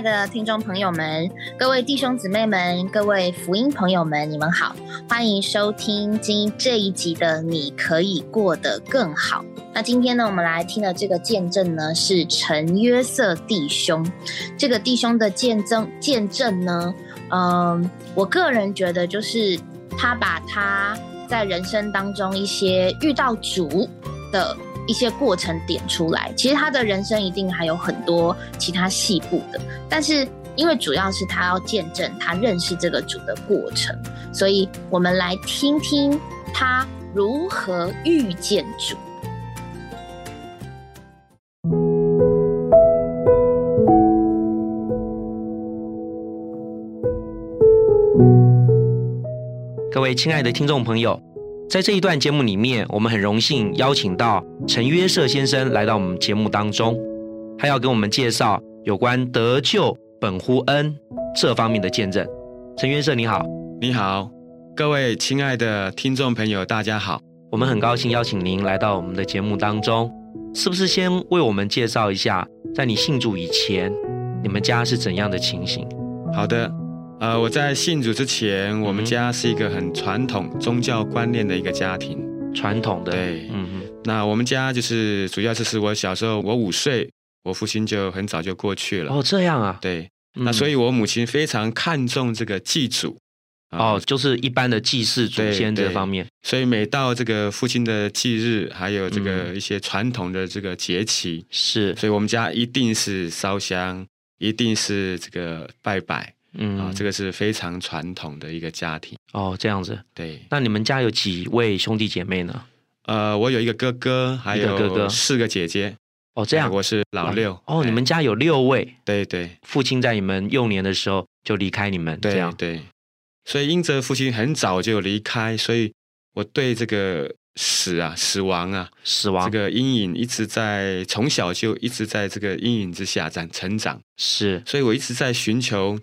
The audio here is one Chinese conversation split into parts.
的听众朋友们，各位弟兄姊妹们，各位福音朋友们，你们好，欢迎收听今这一集的《你可以过得更好》。那今天呢，我们来听的这个见证呢，是陈约瑟弟兄。这个弟兄的见证见证呢，嗯，我个人觉得就是他把他在人生当中一些遇到主的。一些过程点出来，其实他的人生一定还有很多其他细部的，但是因为主要是他要见证他认识这个主的过程，所以我们来听听他如何遇见主。各位亲爱的听众朋友。在这一段节目里面，我们很荣幸邀请到陈约瑟先生来到我们节目当中，他要给我们介绍有关得救本乎恩这方面的见证。陈约瑟你好，你好，各位亲爱的听众朋友，大家好，我们很高兴邀请您来到我们的节目当中，是不是先为我们介绍一下，在你信主以前，你们家是怎样的情形？好的。呃，我在信主之前，我们家是一个很传统宗教观念的一个家庭，传统的。对，嗯嗯。那我们家就是主要就是我小时候，我五岁，我父亲就很早就过去了。哦，这样啊。对。那所以，我母亲非常看重这个祭祖。哦，就是一般的祭祀祖先这方面。所以每到这个父亲的忌日，还有这个一些传统的这个节期，是。所以我们家一定是烧香，一定是这个拜拜。嗯啊，这个是非常传统的一个家庭哦，这样子。对，那你们家有几位兄弟姐妹呢？呃，我有一个哥哥，还有哥哥，四个姐姐。哦，这样，我是老六。哦，你们家有六位。对对，父亲在你们幼年的时候就离开你们，这样对。所以因着父亲很早就离开，所以我对这个死啊、死亡啊、死亡这个阴影一直在从小就一直在这个阴影之下在成长。是，所以我一直在寻求。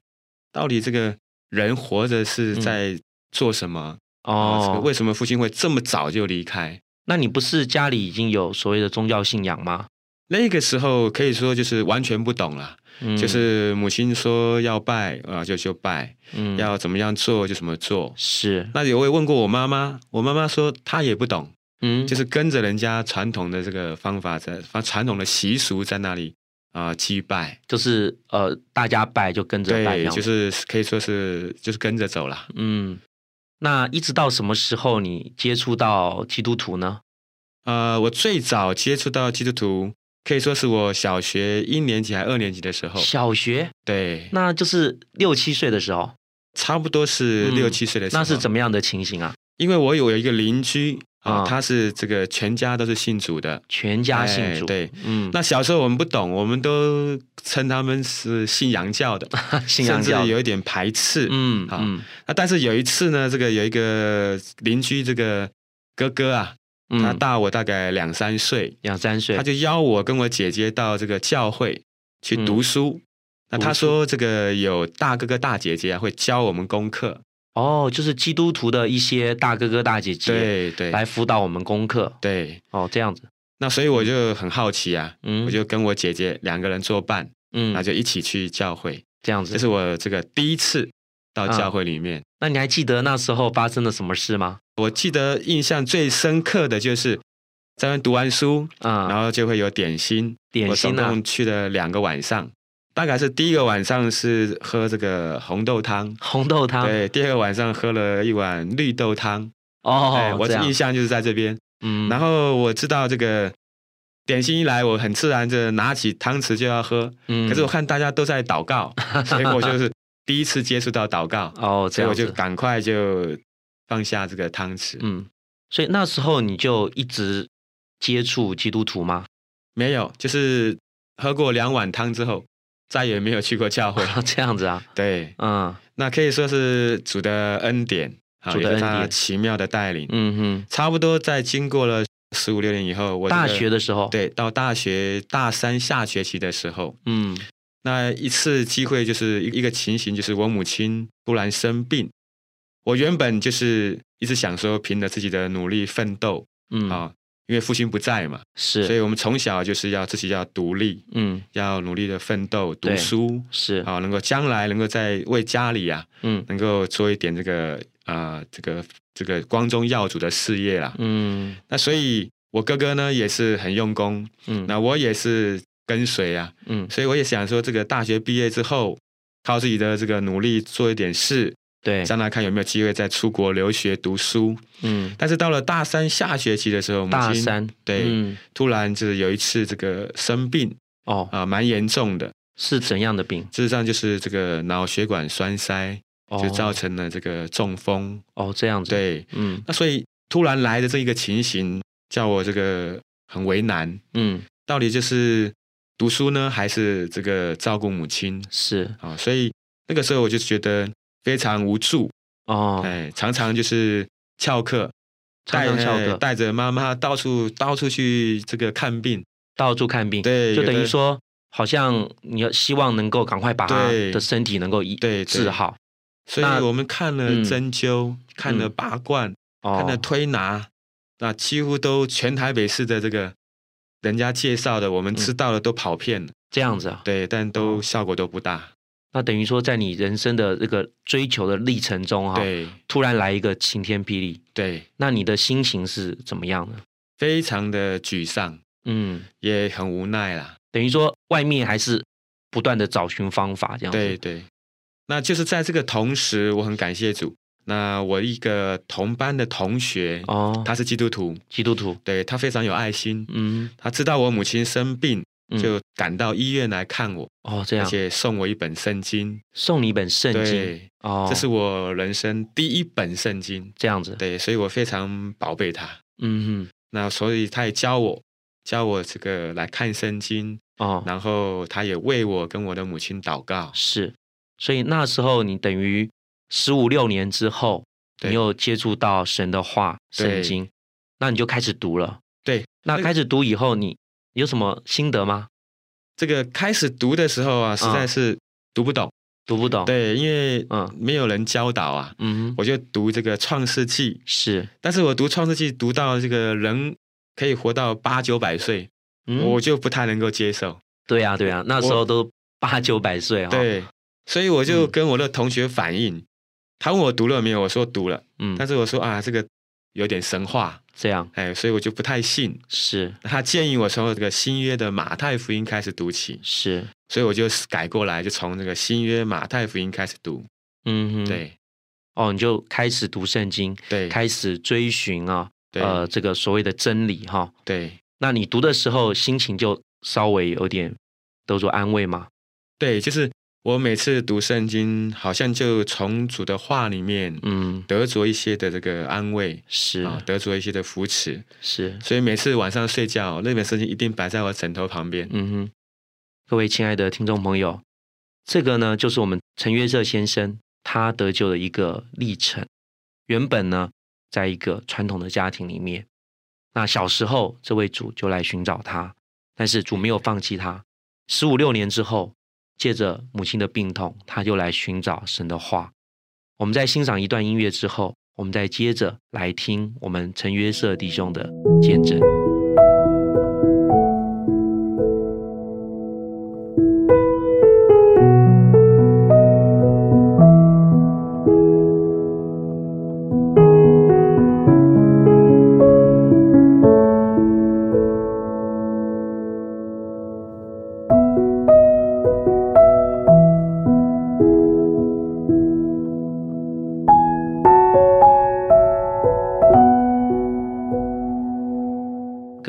到底这个人活着是在做什么？哦，为什么父亲会这么早就离开？那你不是家里已经有所谓的宗教信仰吗？那个时候可以说就是完全不懂了，就是母亲说要拜啊，就就拜，嗯，要怎么样做就怎么做。是，那有我也问过我妈妈，我妈妈说她也不懂，嗯，就是跟着人家传统的这个方法在，传统的习俗在那里。啊，祭拜就是呃，大家拜就跟着拜，就是可以说是就是跟着走了。嗯，那一直到什么时候你接触到基督徒呢？呃，我最早接触到基督徒，可以说是我小学一年级还二年级的时候。小学？对，那就是六七岁的时候，差不多是六七岁的时候。那是怎么样的情形啊？因为我有一个邻居。啊，他是这个全家都是信主的，全家信主。对，嗯，那小时候我们不懂，我们都称他们是信洋教的，信洋教有一点排斥。嗯，好，那但是有一次呢，这个有一个邻居这个哥哥啊，他大我大概两三岁，两三岁，他就邀我跟我姐姐到这个教会去读书。那他说这个有大哥哥大姐姐啊，会教我们功课。哦，就是基督徒的一些大哥哥大姐姐，对对，来辅导我们功课，对，哦，这样子。那所以我就很好奇啊，嗯，我就跟我姐姐两个人作伴，嗯，那就一起去教会，这样子。这是我这个第一次到教会里面。那你还记得那时候发生了什么事吗？我记得印象最深刻的就是在那读完书啊，然后就会有点心，点心呢，我总共去了两个晚上。大概是第一个晚上是喝这个红豆汤，红豆汤。对，第二个晚上喝了一碗绿豆汤。哦，我的印象就是在这边。嗯，然后我知道这个点心一来，我很自然就拿起汤匙就要喝。嗯，可是我看大家都在祷告，所以我就是第一次接触到祷告。哦，所以我就赶快就放下这个汤匙。嗯，所以那时候你就一直接触基督徒吗？没有，就是喝过两碗汤之后。再也没有去过教会，这样子啊？对，嗯，那可以说是主的恩典，主的恩典，奇妙的带领。嗯哼，差不多在经过了十五六年以后，我大学的时候，对，到大学大三下学期的时候，嗯，那一次机会就是一一个情形，就是我母亲突然生病，我原本就是一直想说，凭着自己的努力奋斗，嗯。啊，因为父亲不在嘛，是，所以我们从小就是要自己要独立，嗯，要努力的奋斗读书，是。啊，能够将来能够在为家里啊，嗯，能够做一点这个啊，这个这个光宗耀祖的事业啦，嗯，那所以我哥哥呢也是很用功，嗯，那我也是跟随啊，嗯，所以我也想说，这个大学毕业之后，靠自己的这个努力做一点事。对，将来看有没有机会再出国留学读书。嗯，但是到了大三下学期的时候，大三对，突然就是有一次这个生病哦啊，蛮严重的，是怎样的病？事实上就是这个脑血管栓塞，就造成了这个中风。哦，这样子。对，嗯，那所以突然来的这一个情形，叫我这个很为难。嗯，到底就是读书呢，还是这个照顾母亲？是啊，所以那个时候我就觉得。非常无助。哦，哎，常常就是翘课，带翘课，带着妈妈到处到处去这个看病，到处看病，对，就等于说，好像你要希望能够赶快把他的身体能够医治好，所以我们看了针灸，看了拔罐，看了推拿，那几乎都全台北市的这个人家介绍的，我们知道的都跑遍了，这样子啊，对，但都效果都不大。那等于说，在你人生的这个追求的历程中，哈，对，突然来一个晴天霹雳，对，那你的心情是怎么样呢？非常的沮丧，嗯，也很无奈啦。等于说，外面还是不断的找寻方法，这样子。对对。那就是在这个同时，我很感谢主。那我一个同班的同学，哦，他是基督徒，基督徒，对他非常有爱心，嗯，他知道我母亲生病。就赶到医院来看我哦，这样，而且送我一本圣经，送你一本圣经，哦，这是我人生第一本圣经，这样子，对，所以我非常宝贝它，嗯哼，那所以他也教我，教我这个来看圣经，哦，然后他也为我跟我的母亲祷告，是，所以那时候你等于十五六年之后，你又接触到神的话，圣经，那你就开始读了，对，那开始读以后你。有什么心得吗？这个开始读的时候啊，实在是读不懂，读不懂。对，因为嗯，没有人教导啊。嗯，我就读这个《创世纪》，是。但是我读《创世纪》读到这个人可以活到八九百岁，我就不太能够接受。对呀，对呀，那时候都八九百岁啊。对，所以我就跟我的同学反映，他问我读了没有，我说读了。嗯，但是我说啊，这个有点神话。这样，哎，所以我就不太信。是，他建议我从这个新约的马太福音开始读起。是，所以我就改过来，就从这个新约马太福音开始读。嗯哼，对。哦，你就开始读圣经，对，开始追寻啊，呃，这个所谓的真理哈。对。那你读的时候，心情就稍微有点得着安慰吗？对，就是。我每次读圣经，好像就从主的话里面，嗯，得着一些的这个安慰，是啊，得着一些的扶持，是。所以每次晚上睡觉，那本圣经一定摆在我枕头旁边。嗯哼，各位亲爱的听众朋友，这个呢，就是我们陈约瑟先生他得救的一个历程。原本呢，在一个传统的家庭里面，那小时候这位主就来寻找他，但是主没有放弃他。十五六年之后。借着母亲的病痛，他就来寻找神的话。我们在欣赏一段音乐之后，我们再接着来听我们陈约瑟弟兄的见证。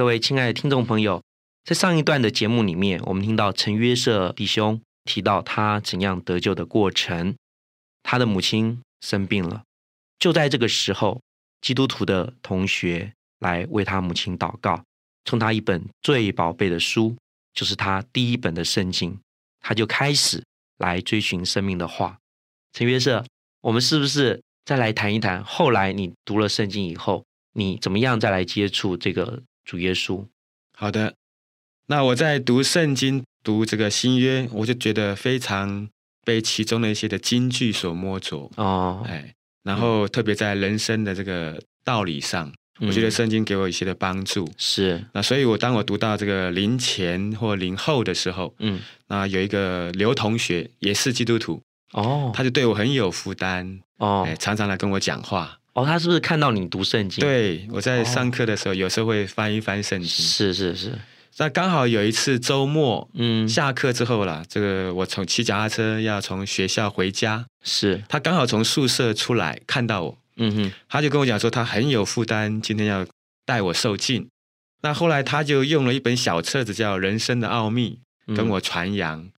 各位亲爱的听众朋友，在上一段的节目里面，我们听到陈约瑟弟兄提到他怎样得救的过程。他的母亲生病了，就在这个时候，基督徒的同学来为他母亲祷告，送他一本最宝贝的书，就是他第一本的圣经。他就开始来追寻生命的话。陈约瑟，我们是不是再来谈一谈？后来你读了圣经以后，你怎么样再来接触这个？主耶稣，好的。那我在读圣经、读这个新约，我就觉得非常被其中的一些的金句所摸着哦。哎，然后特别在人生的这个道理上，我觉得圣经给我一些的帮助。是，那所以我当我读到这个临前或临后的时候，嗯，那有一个刘同学也是基督徒，哦，他就对我很有负担，哦，常常来跟我讲话。哦，他是不是看到你读圣经？对，我在上课的时候，有时候会翻一翻圣经。是是是。那刚好有一次周末，嗯，下课之后啦，这个我从骑脚踏车要从学校回家，是他刚好从宿舍出来看到我，嗯哼，他就跟我讲说他很有负担，今天要带我受尽。那后来他就用了一本小册子叫《人生的奥秘》跟我传扬。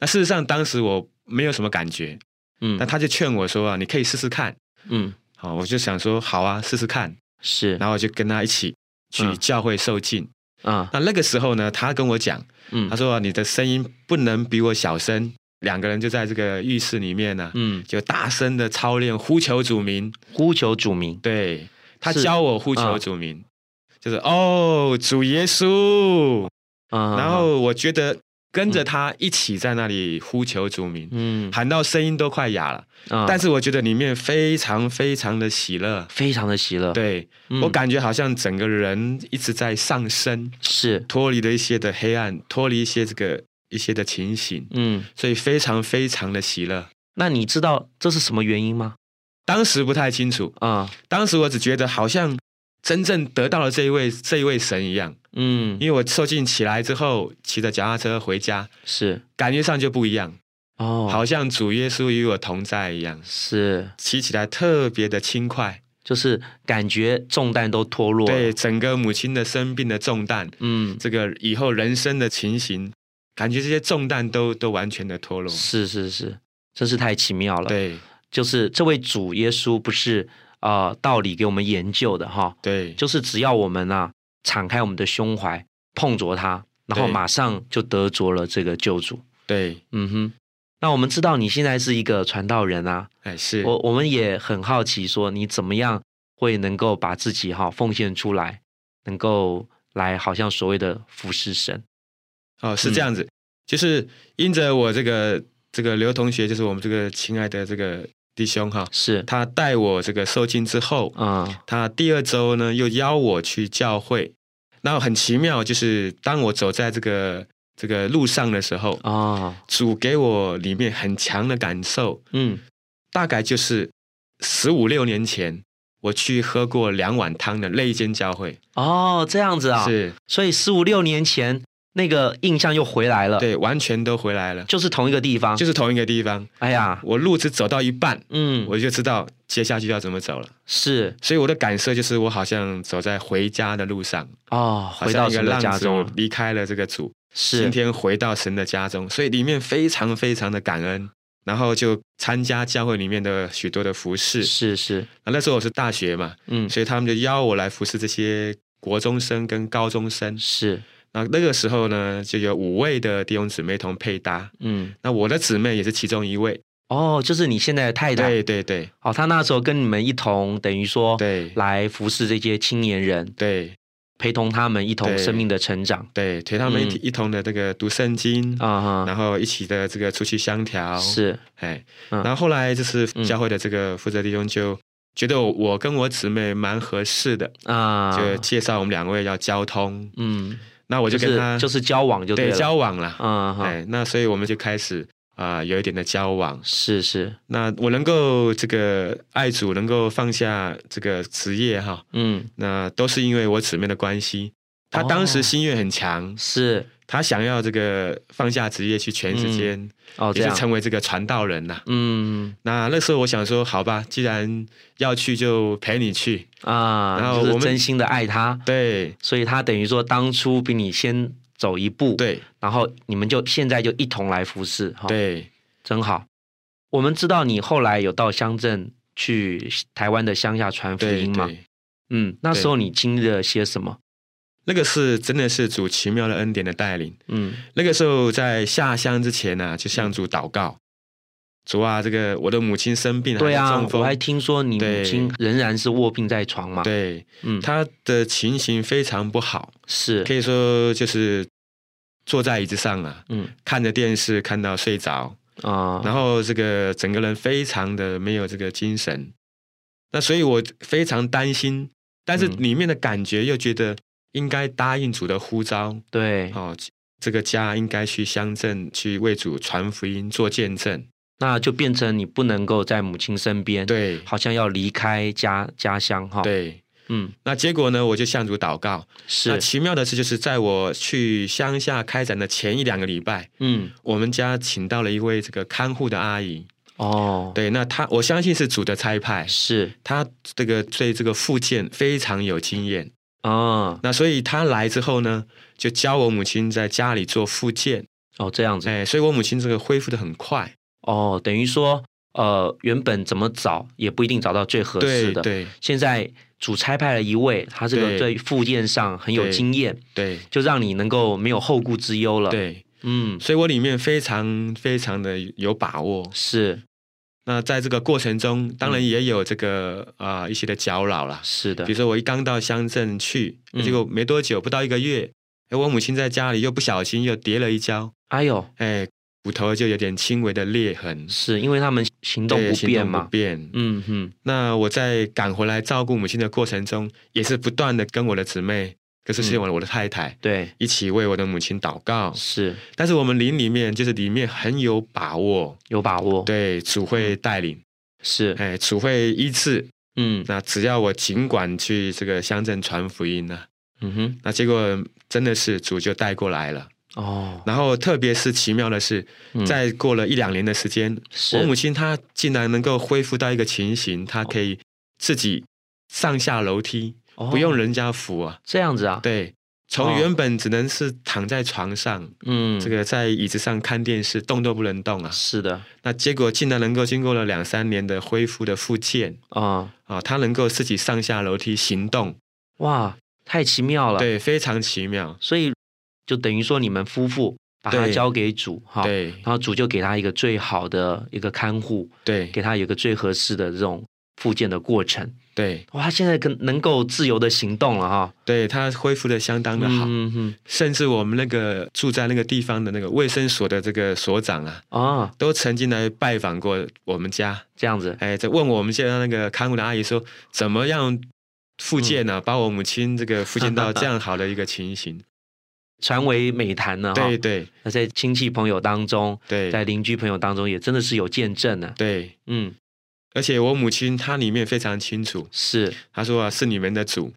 那事实上当时我没有什么感觉，嗯，那他就劝我说啊，你可以试试看，嗯。哦，我就想说好啊，试试看。是，然后我就跟他一起去教会受浸。啊，那那个时候呢，他跟我讲，嗯，他说你的声音不能比我小声。两个人就在这个浴室里面呢，嗯，就大声的操练呼求主名，呼求主名。对，他教我呼求主名，就是哦，主耶稣。啊，然后我觉得。跟着他一起在那里呼求主名，嗯，喊到声音都快哑了，但是我觉得里面非常非常的喜乐，非常的喜乐。对我感觉好像整个人一直在上升，是。脱离了一些的黑暗，脱离一些这个一些的情形，嗯，所以非常非常的喜乐。那你知道这是什么原因吗？当时不太清楚。啊，当时我只觉得好像。真正得到了这一位这一位神一样，嗯，因为我受尽起来之后，骑着脚踏车回家，是。感觉上就不一样哦，好像主耶稣与我同在一样，是。骑起来特别的轻快，就是感觉重担都脱落，对，整个母亲的生病的重担，嗯，这个以后人生的情形，感觉这些重担都都完全的脱落，是是是，真是太奇妙了，对，就是这位主耶稣不是。啊，道理给我们研究的哈，对，就是只要我们啊敞开我们的胸怀，碰着他，然后马上就得着了这个救主。对，嗯哼。那我们知道你现在是一个传道人啊，哎，是我我们也很好奇，说你怎么样会能够把自己哈奉献出来，能够来好像所谓的服侍神。哦，是这样子，就是因着我这个这个刘同学，就是我们这个亲爱的这个。弟兄哈，是。他带我这个受浸之后啊，他第二周呢又邀我去教会，那很奇妙，就是当我走在这个这个路上的时候啊，主给我里面很强的感受，嗯，大概就是十五六年前我去喝过两碗汤的那一间教会。哦，这样子啊，是，所以十五六年前。那个印象又回来了，对，完全都回来了，就是同一个地方，就是同一个地方。哎呀，我路只走到一半，嗯，我就知道接下去要怎么走了。是，所以我的感受就是，我好像走在回家的路上哦，回到一个家中，离开了这个主，是。今天回到神的家中，所以里面非常非常的感恩，然后就参加教会里面的许多的服饰。是是，啊，那时候我是大学嘛，嗯，所以他们就邀我来服侍这些国中生跟高中生。是。那那个时候呢，就有五位的弟兄姊妹同配搭，嗯，那我的姊妹也是其中一位，哦，就是你现在的太太，对对对，哦，他那时候跟你们一同，等于说，对，来服侍这些青年人，对，陪同他们一同生命的成长，对，陪他们一一同的这个读圣经啊，然后一起的这个出去相调，是，哎，然后后来就是教会的这个负责弟兄就觉得我跟我姊妹蛮合适的啊，就介绍我们两位要交通，嗯。那我就跟他就是交往就对交往了，嗯，哎，那所以我们就开始啊有一点的交往，是是。那我能够这个爱主，能够放下这个职业哈，嗯，那都是因为我姊妹的关系。他当时心愿很强，是。他想要这个放下职业去全时间，哦，也是成为这个传道人呐。嗯，那那时候我想说，好吧，既然要去，就陪你去啊。然后我们真心的爱他，对，所以他等于说当初比你先走一步，对。然后你们就现在就一同来服侍，哈，对，真好。我们知道你后来有到乡镇去台湾的乡下传福音嘛？嗯，那时候你经历了些什么？那个是真的是主奇妙的恩典的带领。嗯，那个时候在下乡之前呢，就向主祷告，主啊，这个我的母亲生病了，对啊，我还听说你母亲仍然是卧病在床嘛。对，嗯，她的情形非常不好，是。可以说就是坐在椅子上啊，嗯，看着电视看到睡着。啊，然后这个整个人非常的没有这个精神。那所以我非常担心。但是里面的感觉又觉得应该答应主的呼召，对，哦，这个家应该去乡镇去为主传福音、做见证，那就变成你不能够在母亲身边，对，好像要离开家家乡哈，对，嗯，那结果呢，我就向主祷告。那是，奇妙的是，就是在我去乡下开展的前一两个礼拜，嗯，我们家请到了一位这个看护的阿姨。哦，对，那她我相信是主的差派，是，她这个对这个复健非常有经验。哦，那所以他来之后呢，就教我母亲在家里做复健。哦，这样子，哎，所以我母亲这个恢复的很快。哦，等于说，呃，原本怎么找也不一定找到最合适的，对。对现在主差派了一位，他这个对。对复健上很有经验，对。就让你能够没有后顾之忧了。，对，嗯，所以我里面非常非常的有把握。是那在这个过程中，当然也有这个啊、一些的搅扰啦。是的。比如，说我一刚到乡镇去，嗯。结果没多久，不到一个月，哎，我母亲在家里又不小心又跌了一跤，哎呦，哎，骨头就有点轻微的裂痕，是因为他们行动对行动不便嘛。不，便。嗯哼，那我在赶回来照顾母亲的过程中，也是不断的跟我的姊妹，可是是我我的太太、对，一起为我的母亲祷告。是。但是我们灵里面就是里面很有把握，有把握，，对主会带领，是，哎，主会医治。嗯。那只要我尽管去这个乡镇传福音呢、嗯哼，那结果真的是主就带过来了。哦，然后特别是奇妙的是，嗯。在过了一两年的时间，我母亲她竟然能够恢复到一个情形，她可以自己上下楼梯，哦。不用人家扶啊。这样子啊，对，从原本只能是躺在床上，嗯，这个在椅子上看电视，动都不能动啊。是的，那结果竟然能够经过了两三年的恢复的复健啊，啊，他能够自己上下楼梯行动，哇，太奇妙了，，对，非常奇妙。所以就等于说你们夫妇把他交给主哈，对。然后主就给他一个最好的一个看护，对。给他有一个最合适的这种复健的过程。对哇，他现在可能够自由的行动了哈，对，他恢复的相当的好。嗯嗯甚至我们那个住在那个地方的那个卫生所的这个所长啊，啊，都曾经来拜访过我们家，这样子哎，在问我们现在那个看护的阿姨说，怎么样复健嗯呢、把我母亲这个复健到这样好的一个情形。传为美谈呢哈对。对那在亲戚朋友当中，对在对邻居朋友当中，也真的是有见证呢。对，嗯，而且我母亲她里面非常清楚，是她说啊，是你们的主，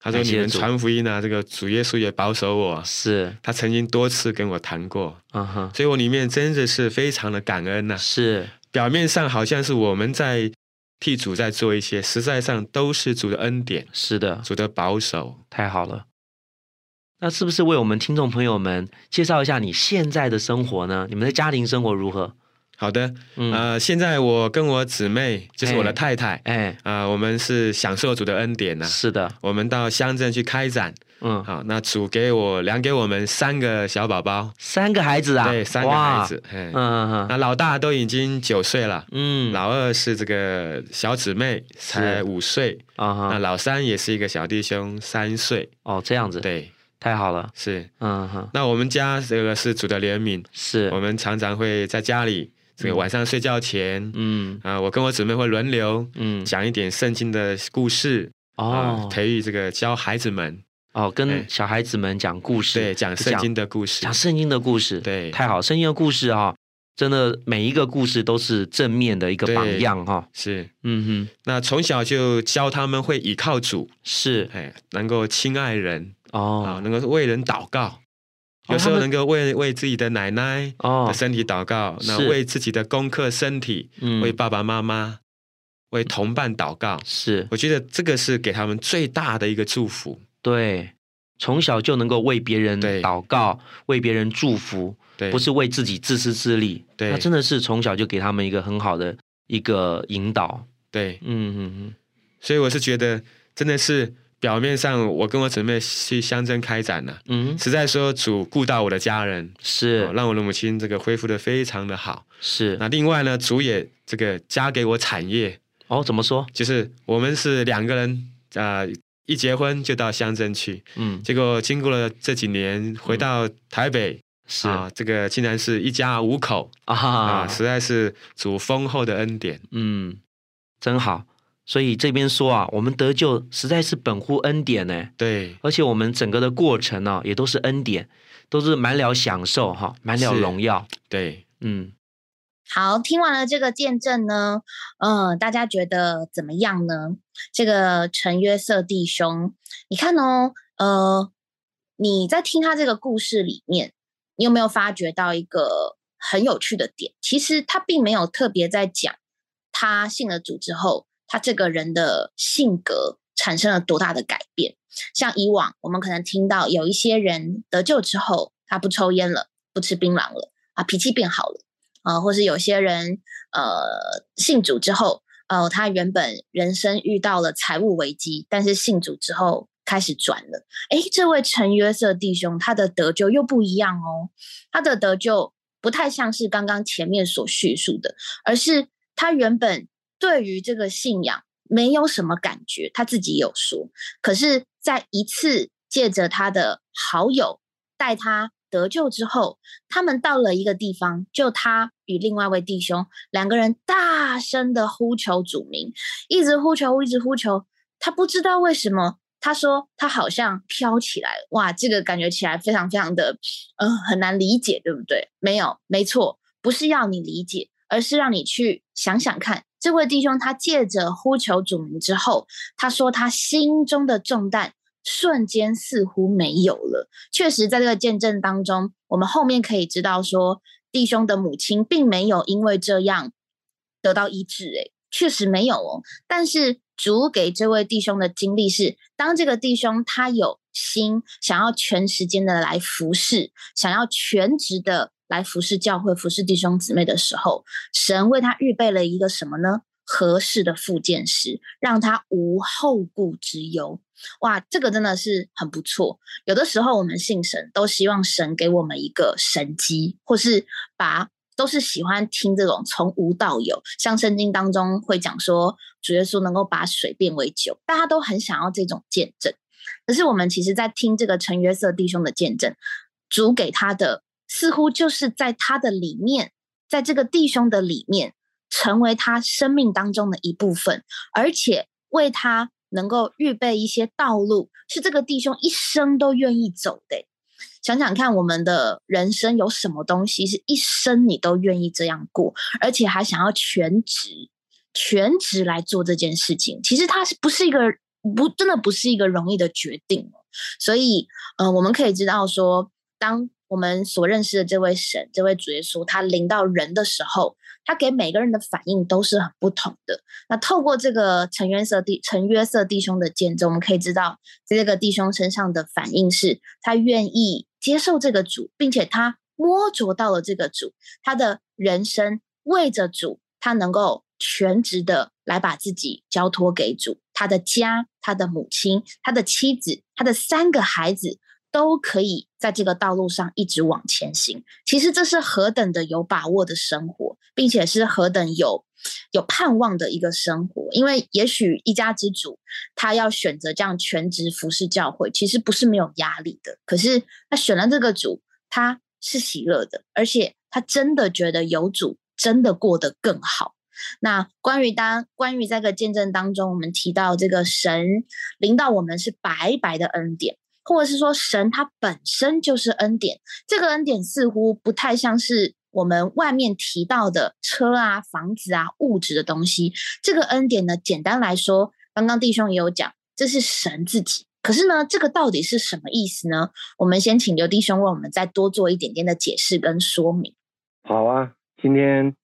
她说你们传福音啊，这个主耶稣也保守我，是，她曾经多次跟我谈过，嗯哼，所以我里面真的是非常的感恩呐、是表面上好像是我们在替主在做一些，实在上都是主的恩典，是的，主的保守。太好了。那是不是为我们听众朋友们介绍一下你现在的生活呢？你们的家庭生活如何？好的，嗯，呃，现在我跟我姊妹，就是我的哎太太，哎，啊、我们是享受主的恩典呢、是的，我们到乡镇去开展，嗯，好，那主给我量给我们三个小宝宝，三个孩子啊，对，三个孩子，哎嗯，嗯嗯。那老大都已经九岁了，嗯，老二是这个小姊妹，才五岁，啊哈，那老三也是一个小弟兄，三岁，哦，这样子，，对，太好了，是。嗯哼，那我们家这个是主的怜悯，是。我，们常常会在家里，这个嗯。晚上睡觉前，嗯。啊，我跟我姊妹会轮流嗯，讲一点圣经的故事，啊哦，培育这个教孩子们，哦，跟哎。小孩子们讲故事，对，讲圣经的故事讲，圣经的故事，对太好，圣经的故事哈、真的每一个故事都是正面的一个榜样哈、是。嗯哼，那从小就教他们会倚靠主，是。哎，能够亲爱人啊，哦能够为人祷告，有时候能够为为自己的奶奶哦。的，身体祷告，那为自己的功课身体，嗯。为爸爸妈妈，为同伴祷告。是。我觉得这个是给他们最大的一个祝福。对，从小就能够为别人对。祷告，为别人祝福，对，不是为自己自私自利。对。那真的是从小就给他们一个很好的一个引导。对，嗯嗯嗯，所以我是觉得真的是表面上我跟我姊妹去乡镇开展了、嗯，实在说主顾到我的家人，是。哦让我的母亲这个恢复的非常的好。是。那另外呢，主也这个加给我产业，哦，怎么说？就是我们是两个人啊、呃一结婚就到乡镇去，嗯，结果经过了这几年回到台北、是。啊，这个竟然是一家五口。啊。啊，实在是主丰厚的恩典。嗯，真好。所以这边说啊，我们得救实在是本乎恩典呢。对，而且我们整个的过程呢，也都是恩典，都是满了享受哈，满了荣耀。对，嗯。好，听完了这个见证呢，嗯，大家觉得怎么样呢？这个陈约瑟弟兄，你看哦，呃，你在听他这个故事里面，你有没有发觉到一个很有趣的点？其实他并没有特别在讲他信了主之后，他这个人的性格产生了多大的改变。像以往我们可能听到有一些人得救之后，他不抽烟了，不吃槟榔了，啊，脾气变好了。啊，或是有些人，呃，信主之后，呃，他原本人生遇到了财务危机，但是信主之后开始转了。哎，这位陈约瑟弟兄，他的得救又不一样哦。他的得救不太像是刚刚前面所叙述的，而是他原本对于这个信仰没有什么感觉，他自己有说。可是，在一次借着他的好友带他。得救之后，他们到了一个地方，就他与另外一位弟兄两个人大声的呼求主名，一直呼求，一直呼求。他不知道为什么，他说他好像飘起来哇，这个感觉起来非常非常的，嗯，很难理解，对不对？没有，没错，不是要你理解，而是让你去想想看，这位弟兄他借着呼求主名之后，他说他心中的重担。瞬间似乎没有了。确实，在这个见证当中，我们后面可以知道说，弟兄的母亲并没有因为这样得到医治。诶，确实没有哦。但是主给这位弟兄的经历是，当这个弟兄他有心想要全时间的来服侍，想要全职的来服侍教会、服侍弟兄姊妹的时候，神为他预备了一个什么呢？合适的复健师，让他无后顾之忧。哇，这个真的是很不错。有的时候我们信神，都希望神给我们一个神机，或是把都是喜欢听这种从无到有。像圣经当中会讲说，主耶稣能够把水变为酒，大家都很想要这种见证。可是我们其实，在听这个陈约瑟弟兄的见证，主给他的似乎就是在他的里面，在这个弟兄的里面。成为他生命当中的一部分，而且为他能够预备一些道路，是这个弟兄一生都愿意走的。想想看，我们的人生有什么东西是一生你都愿意这样过，而且还想要全职、全职来做这件事情？其实它是不是一个不真的不是一个容易的决定？所以，呃，我们可以知道说，当我们所认识的这位神、这位主耶稣，他临到人的时候。他给每个人的反应都是很不同的。那透过这个陈约瑟弟陈约瑟弟兄的见证，我们可以知道，在这个弟兄身上的反应是，他愿意接受这个主，并且他摸着到了这个主，他的人生为着主，他能够全职的来把自己交托给主，他的家、他的母亲、他的妻子、他的三个孩子。都可以在这个道路上一直往前行。其实这是何等的有把握的生活，并且是何等有有盼望的一个生活。因为也许一家之主他要选择这样全职服侍教会，其实不是没有压力的。可是他选了这个主，他是喜乐的，而且他真的觉得有主，真的过得更好。那关于当关于这个见证当中，我们提到这个神领导我们是白白的恩典。或者是说，神它本身就是恩典，这个恩典似乎不太像是我们外面提到的车啊、房子啊、物质的东西。这个恩典呢，简单来说，刚刚弟兄也有讲，这是神自己。可是呢，这个到底是什么意思呢？我们先请刘弟兄为我们再多做一点点的解释跟说明。好啊，今天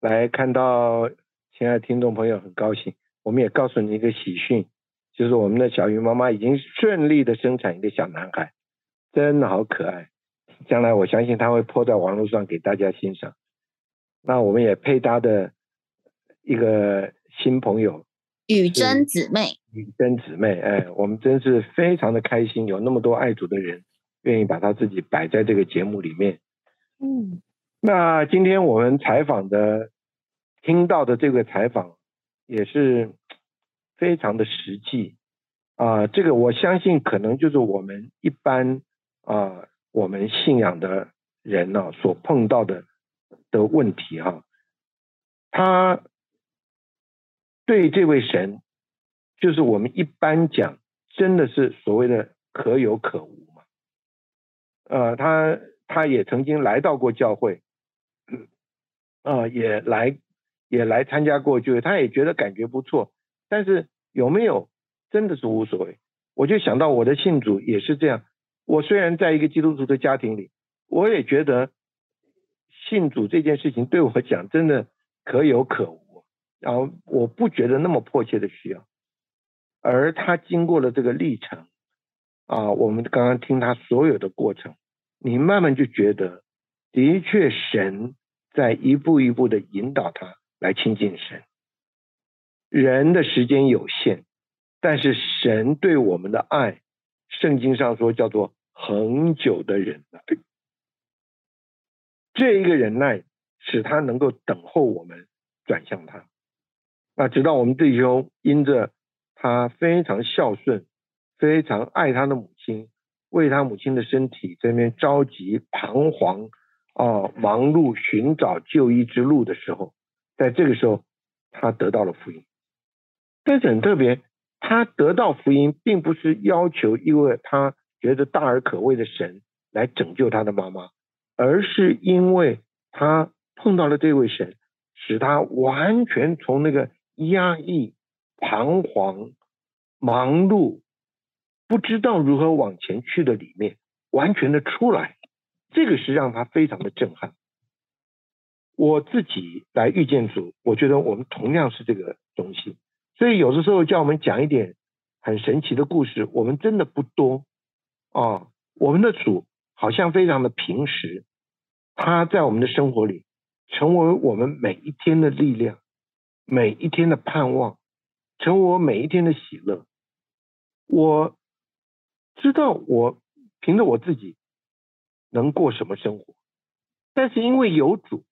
来看到亲爱的听众朋友，很高兴，我们也告诉你一个喜讯。就是我们的小鱼妈妈已经顺利的生产一个小男孩，真的好可爱。将来我相信他会泼在网络上给大家欣赏。那我们也配搭的一个新朋友，雨珍姊妹。雨珍姊妹，哎，我们真是非常的开心，有那么多爱主的人愿意把他自己摆在这个节目里面。嗯，那今天我们采访的、听到的这个采访也是。非常的实际啊，这个我相信可能就是我们一般啊，我们信仰的人呢所碰到的的问题哈。他对这位神，就是我们一般讲，真的是所谓的可有可无嘛。呃，他他也曾经来到过教会，啊，也来也来参加过聚会，他也觉得感觉不错。但是有没有真的是无所谓？我就想到我的信主也是这样。我虽然在一个基督徒的家庭里，我也觉得信主这件事情对我讲真的可有可无，然后我不觉得那么迫切的需要。而他经过了这个历程啊，我们刚刚听他所有的过程，你慢慢就觉得，的确神在一步一步的引导他来亲近神。人的时间有限，但是神对我们的爱，圣经上说叫做。恒久的忍耐，这一个忍耐使他能够等候我们转向他。那直到我们弟兄因着他非常孝顺、非常爱他的母亲，为他母亲的身体这边着急、彷徨啊，忙碌寻找就医之路的时候，在这个时候他得到了福音。但是很特别，他得到福音，并不是要求一位他。觉得大而可畏的神来拯救他的妈妈，而是因为他碰到了这位神，使他完全从那个压抑、彷徨、忙碌、不知道如何往前去的里面完全的出来。这个是让他非常的震撼。我自己来遇见主，我觉得我们同样是这个东西。所以有的时候叫我们讲一点很神奇的故事，我们真的不多。哦，我们的主好像非常的平实，他在我们的生活里成为我们每一天的力量，每一天的盼望，成为我每一天的喜乐。我知道我凭着我自己能过什么生活，但是因为有主，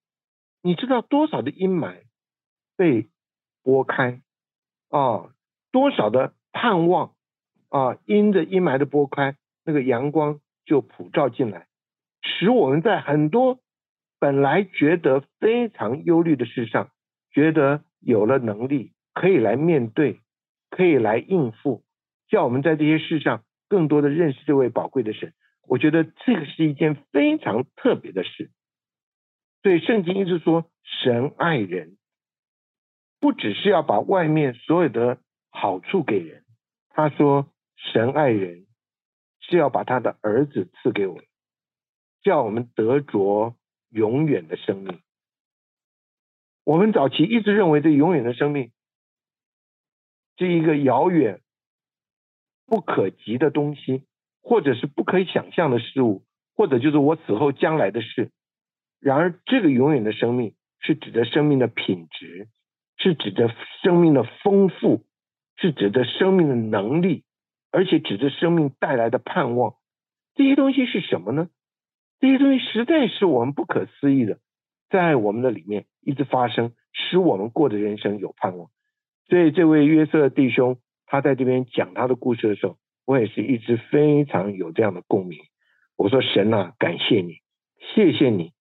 你知道多少的阴霾被拨开啊，多少的盼望啊，因着阴霾的拨开。那个阳光就普照进来，使我们在很多本来觉得非常忧虑的事上，觉得有了能力可以来面对，可以来应付，叫我们在这些事上更多的认识这位宝贵的神。我觉得这个是一件非常特别的事。所以圣经一直说，神爱人，不只是要把外面所有的好处给人，他说神爱人。是要把他的儿子赐给我们，叫我们得着永远的生命。我们早期一直认为这永远的生命是一个遥远、不可及的东西，或者是不可以想象的事物，或者就是我死后将来的事。然而，这个永远的生命是指着生命的品质，是指着生命的丰富，是指着生命的能力。而且指着生命带来的盼望，这些东西是什么呢？这些东西实在是我们不可思议的，在我们的里面一直发生，使我们过的人生有盼望。所以这位约瑟弟兄他在这边讲他的故事的时候，我也是一直非常有这样的共鸣。我说神啊，感谢你，谢谢你，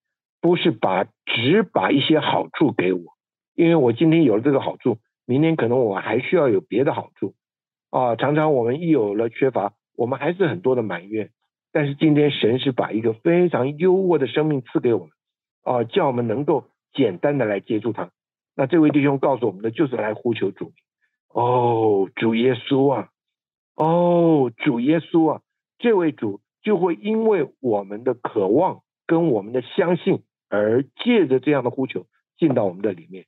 不是把只把一些好处给我，因为我今天有了这个好处，明天可能我还需要有别的好处。啊，常常我们一有了缺乏，我们还是很多的埋怨。但是今天神是把一个非常优渥的生命赐给我们，啊，叫我们能够简单的来接触他。那这位弟兄告诉我们的就是来呼求主，哦，主耶稣啊，哦，主耶稣啊，这位主就会因为我们的渴望跟我们的相信，而借着这样的呼求进到我们的里面。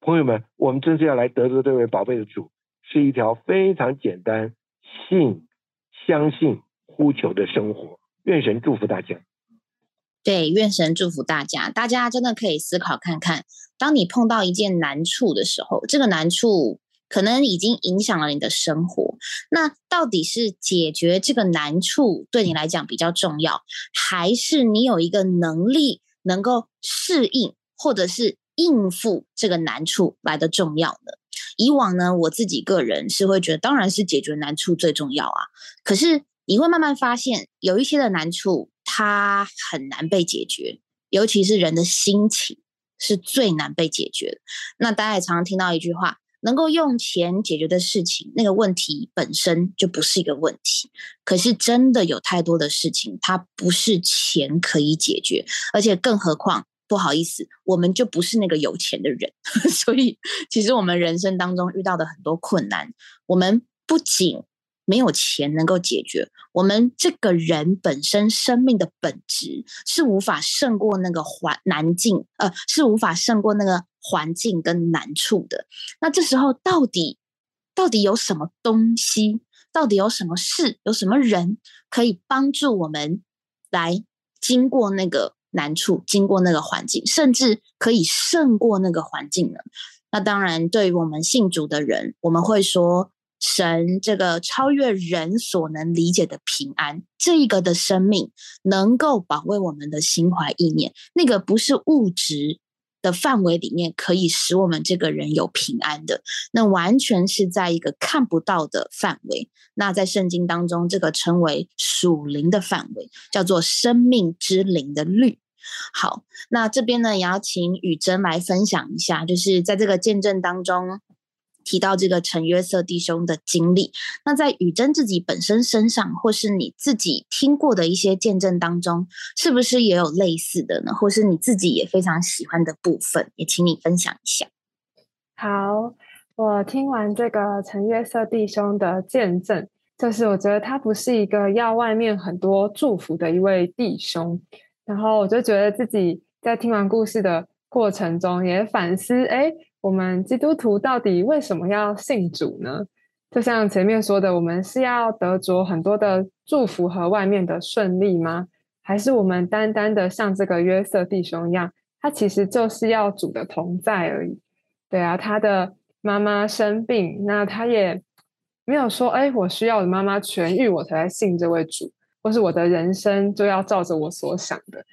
朋友们，我们真是要来得着这位宝贝的主。是一条非常简单、信、相信、呼求的生活。愿神祝福大家。对，愿神祝福大家。大家真的可以思考看看，当你碰到一件难处的时候，这个难处可能已经影响了你的生活。那到底是解决这个难处对你来讲比较重要，还是你有一个能力能够适应或者是应付这个难处来的重要呢？以往呢，我自己个人是会觉得，当然是解决难处最重要啊。可是你会慢慢发现，有一些的难处它很难被解决，尤其是人的心情是最难被解决的。那大家也常常听到一句话：能够用钱解决的事情，那个问题本身就不是一个问题。可是真的有太多的事情，它不是钱可以解决，而且更何况，不好意思，我们就不是那个有钱的人。所以，其实我们人生当中遇到的很多困难，我们不仅没有钱能够解决，我们这个人本身生命的本质是无法胜过那个环难境，呃，是无法胜过那个环境跟难处的。那这时候到底到底有什么东西？到底有什么事？有什么人可以帮助我们来经过那个难处，经过那个环境，甚至可以胜过那个环境呢？那当然，对于我们信主的人，我们会说。神这个超越人所能理解的平安，这一个的生命能够保卫我们的心怀意念，那个不是物质的范围里面可以使我们这个人有平安的，那完全是在一个看不到的范围。那在圣经当中，这个称为属灵的范围，叫做生命之灵的律。好，那这边呢也要请雨珍来分享一下，就是在这个见证当中。提到这个陈约瑟弟兄的经历，那在雨珍自己本身身上，或是你自己听过的一些见证当中，是不是也有类似的呢？或是你自己也非常喜欢的部分，也请你分享一下。好，我听完这个陈约瑟弟兄的见证，就是我觉得他不是一个要外面很多祝福的一位弟兄，然后我就觉得自己在听完故事的过程中也反思，哎。我们基督徒到底为什么要信主呢？就像前面说的，我们是要得着很多的祝福和外面的顺利吗？还是我们单单的像这个约瑟弟兄一样，他其实就是要主的同在而已？对啊，他的妈妈生病，那他也没有说，哎，我需要我的妈妈痊愈，我才来信这位主，或是我的人生就要照着我所想的，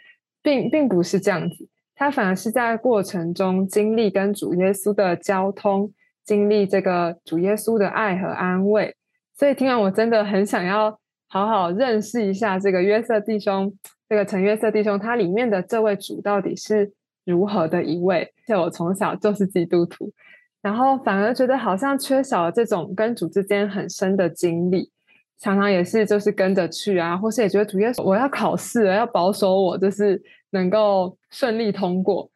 并并不是这样子。他反而是在过程中经历跟主耶稣的交通，经历这个主耶稣的爱和安慰，所以听完我真的很想要好好认识一下这个约瑟弟兄，这个陈约瑟弟兄，他里面的这位主到底是如何的一位？像我从小就是基督徒，然后反而觉得好像缺少了这种跟主之间很深的经历，常常也是就是跟着去啊，或是也觉得主耶稣我要考试了，要保守我，就是。能够顺利通过，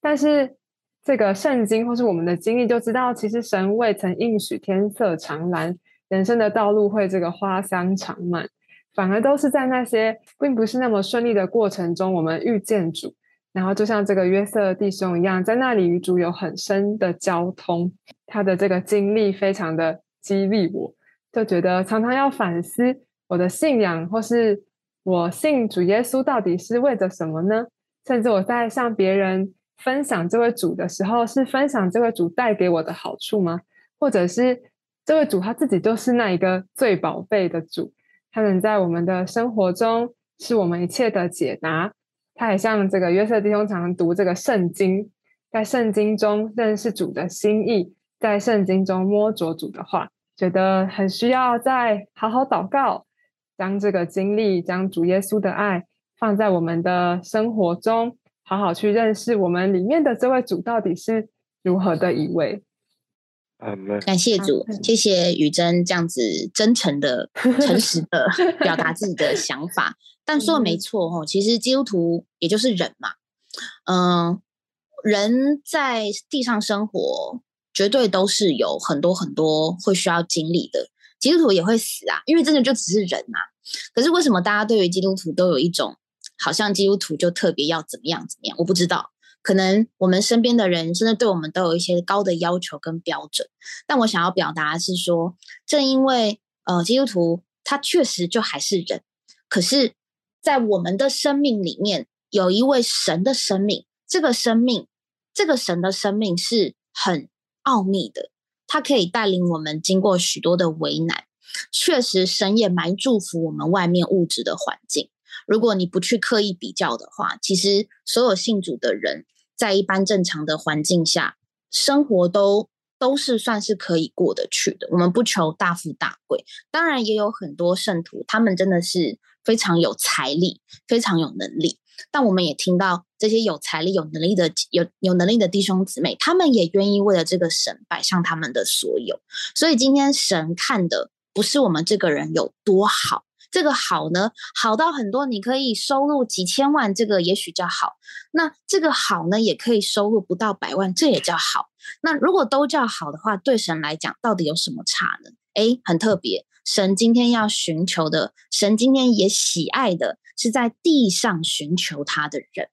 但是这个圣经或是我们的经历就知道，其实神未曾应许天色常蓝，人生的道路会这个花香长满，反而都是在那些并不是那么顺利的过程中，我们遇见主，然后就像这个约瑟弟兄一样，在那里与主有很深的交通，他的这个经历非常的激励我，就觉得常常要反思我的信仰或是。我信主耶稣到底是为着什么呢？甚至我在向别人分享这位主的时候，是分享这位主带给我的好处吗？或者是这位主他自己就是那一个最宝贝的主，他能在我们的生活中是我们一切的解答。他也像这个约瑟弟兄常读这个圣经，在圣经中认识主的心意，在圣经中摸着主的话，觉得很需要再好好祷告。将这个经历，将主耶稣的爱放在我们的生活中，好好去认识我们里面的这位主到底是如何的一位。感谢主，谢谢雨珍这样子真诚的、诚实的表达自己的想法。但说的没错哦，其实基督徒也就是人嘛，嗯，人在地上生活，绝对都是有很多很多会需要经历的。基督徒也会死啊，因为真的就只是人呐。可是为什么大家对于基督徒都有一种好像基督徒就特别要怎么样怎么样？我不知道，可能我们身边的人真的对我们都有一些高的要求跟标准。但我想要表达的是说，正因为呃基督徒他确实就还是人，可是，在我们的生命里面有一位神的生命，这个生命，这个神的生命是很奥秘的。他可以带领我们经过许多的为难，确实，神也蛮祝福我们外面物质的环境。如果你不去刻意比较的话，其实所有信主的人在一般正常的环境下，生活都都是算是可以过得去的。我们不求大富大贵，当然也有很多圣徒，他们真的是非常有财力，非常有能力。但我们也听到这些有财力、有能力的、有有能力的弟兄姊妹，他们也愿意为了这个神摆上他们的所有。所以今天神看的不是我们这个人有多好。这个好呢，好到很多，你可以收入几千万，这个也许叫好。那这个好呢，也可以收入不到百万，这也叫好。那如果都叫好的话，对神来讲，到底有什么差呢？诶，很特别，神今天要寻求的，神今天也喜爱的是在地上寻求他的人。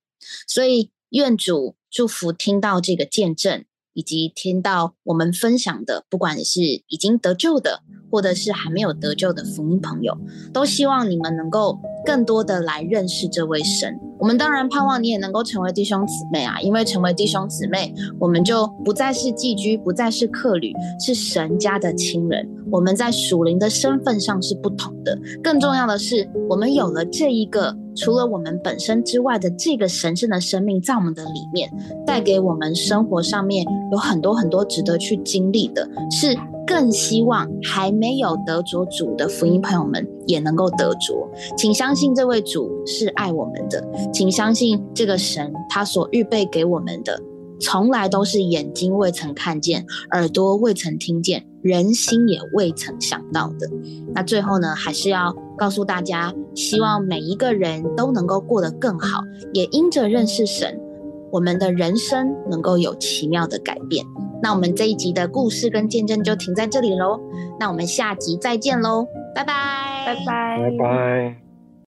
所以，愿主祝福听到这个见证。以及听到我们分享的，不管是已经得救的，或者是还没有得救的福音朋友，都希望你们能够更多的来认识这位神。我们当然盼望你也能够成为弟兄姊妹啊，因为成为弟兄姊妹，我们就不再是寄居，不再是客旅，是神家的亲人。我们在属灵的身份上是不同的。更重要的是，我们有了这一个。除了我们本身之外的这个神圣的生命，在我们的里面，带给我们生活上面有很多很多值得去经历的，是更希望还没有得着主的福音朋友们也能够得着。请相信这位主是爱我们的，请相信这个神他所预备给我们的。从来都是眼睛未曾看见，耳朵未曾听见，人心也未曾想到的。那最后呢，还是要告诉大家，希望每一个人都能够过得更好，也因着认识神，我们的人生能够有奇妙的改变。那我们这一集的故事跟见证就停在这里喽。那我们下集再见喽，拜拜，拜拜，拜拜。